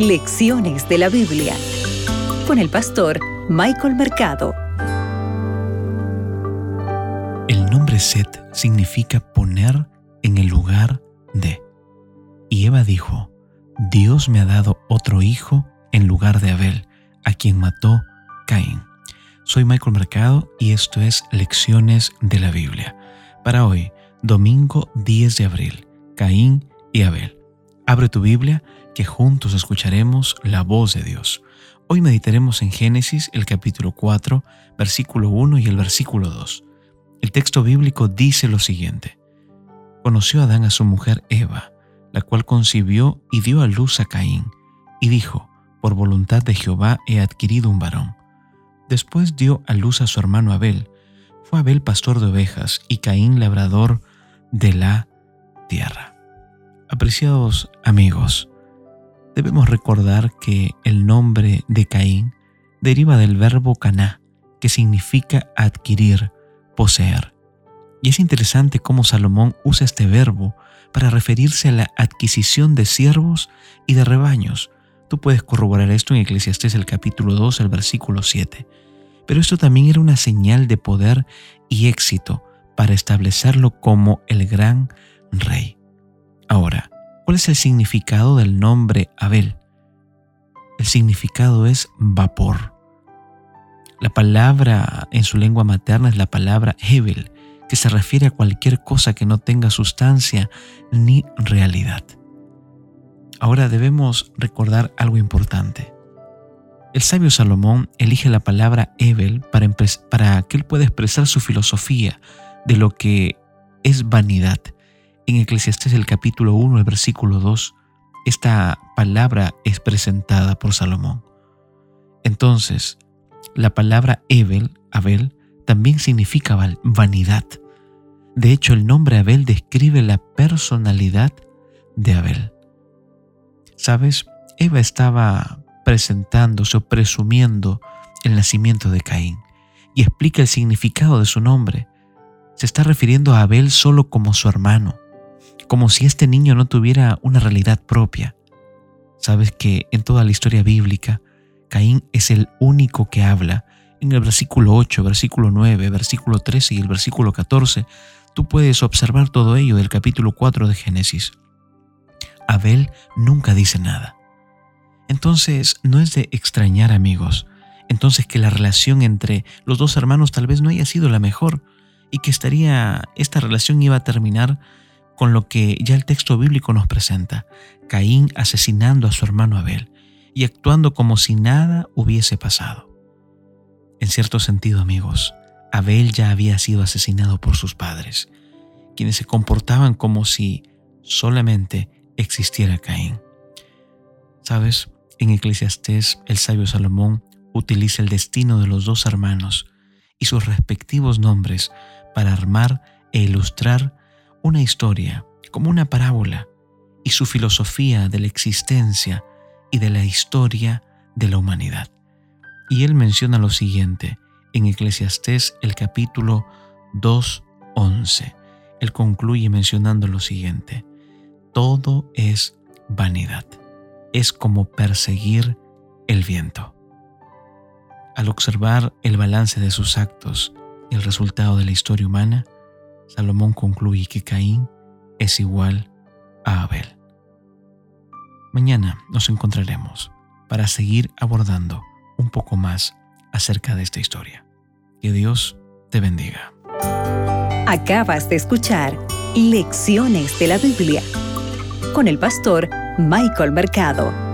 Lecciones de la Biblia con el pastor Michael Mercado. El nombre Set significa poner en el lugar de. Y Eva dijo, Dios me ha dado otro hijo en lugar de Abel, a quien mató Caín. Soy Michael Mercado y esto es Lecciones de la Biblia. Para hoy, domingo 10 de abril, Caín y Abel. Abre tu Biblia que juntos escucharemos la voz de Dios. Hoy meditaremos en Génesis el capítulo 4, versículo 1 y el versículo 2. El texto bíblico dice lo siguiente. Conoció Adán a su mujer Eva, la cual concibió y dio a luz a Caín, y dijo, por voluntad de Jehová he adquirido un varón. Después dio a luz a su hermano Abel. Fue Abel pastor de ovejas y Caín labrador de la tierra. Apreciados amigos, debemos recordar que el nombre de Caín deriva del verbo caná, que significa adquirir, poseer. Y es interesante cómo Salomón usa este verbo para referirse a la adquisición de siervos y de rebaños. Tú puedes corroborar esto en Eclesiastés el capítulo 2, el versículo 7. Pero esto también era una señal de poder y éxito para establecerlo como el gran rey. Ahora, ¿cuál es el significado del nombre Abel? El significado es vapor. La palabra en su lengua materna es la palabra Hebel, que se refiere a cualquier cosa que no tenga sustancia ni realidad. Ahora debemos recordar algo importante. El sabio Salomón elige la palabra Hebel para, para que él pueda expresar su filosofía de lo que es vanidad en Eclesiastés el capítulo 1, el versículo 2, esta palabra es presentada por Salomón. Entonces, la palabra Abel, Abel, también significa vanidad. De hecho, el nombre Abel describe la personalidad de Abel. ¿Sabes? Eva estaba presentándose o presumiendo el nacimiento de Caín y explica el significado de su nombre. Se está refiriendo a Abel solo como su hermano, como si este niño no tuviera una realidad propia. Sabes que en toda la historia bíblica, Caín es el único que habla. En el versículo 8, versículo 9, versículo 13 y el versículo 14, tú puedes observar todo ello del capítulo 4 de Génesis. Abel nunca dice nada. Entonces, no es de extrañar amigos, entonces que la relación entre los dos hermanos tal vez no haya sido la mejor y que estaría esta relación iba a terminar con lo que ya el texto bíblico nos presenta, Caín asesinando a su hermano Abel y actuando como si nada hubiese pasado. En cierto sentido, amigos, Abel ya había sido asesinado por sus padres, quienes se comportaban como si solamente existiera Caín. Sabes, en Eclesiastés el sabio Salomón utiliza el destino de los dos hermanos y sus respectivos nombres para armar e ilustrar una historia, como una parábola, y su filosofía de la existencia y de la historia de la humanidad. Y él menciona lo siguiente en Eclesiastés el capítulo 2.11. Él concluye mencionando lo siguiente. Todo es vanidad. Es como perseguir el viento. Al observar el balance de sus actos el resultado de la historia humana, Salomón concluye que Caín es igual a Abel. Mañana nos encontraremos para seguir abordando un poco más acerca de esta historia. Que Dios te bendiga. Acabas de escuchar Lecciones de la Biblia con el pastor Michael Mercado.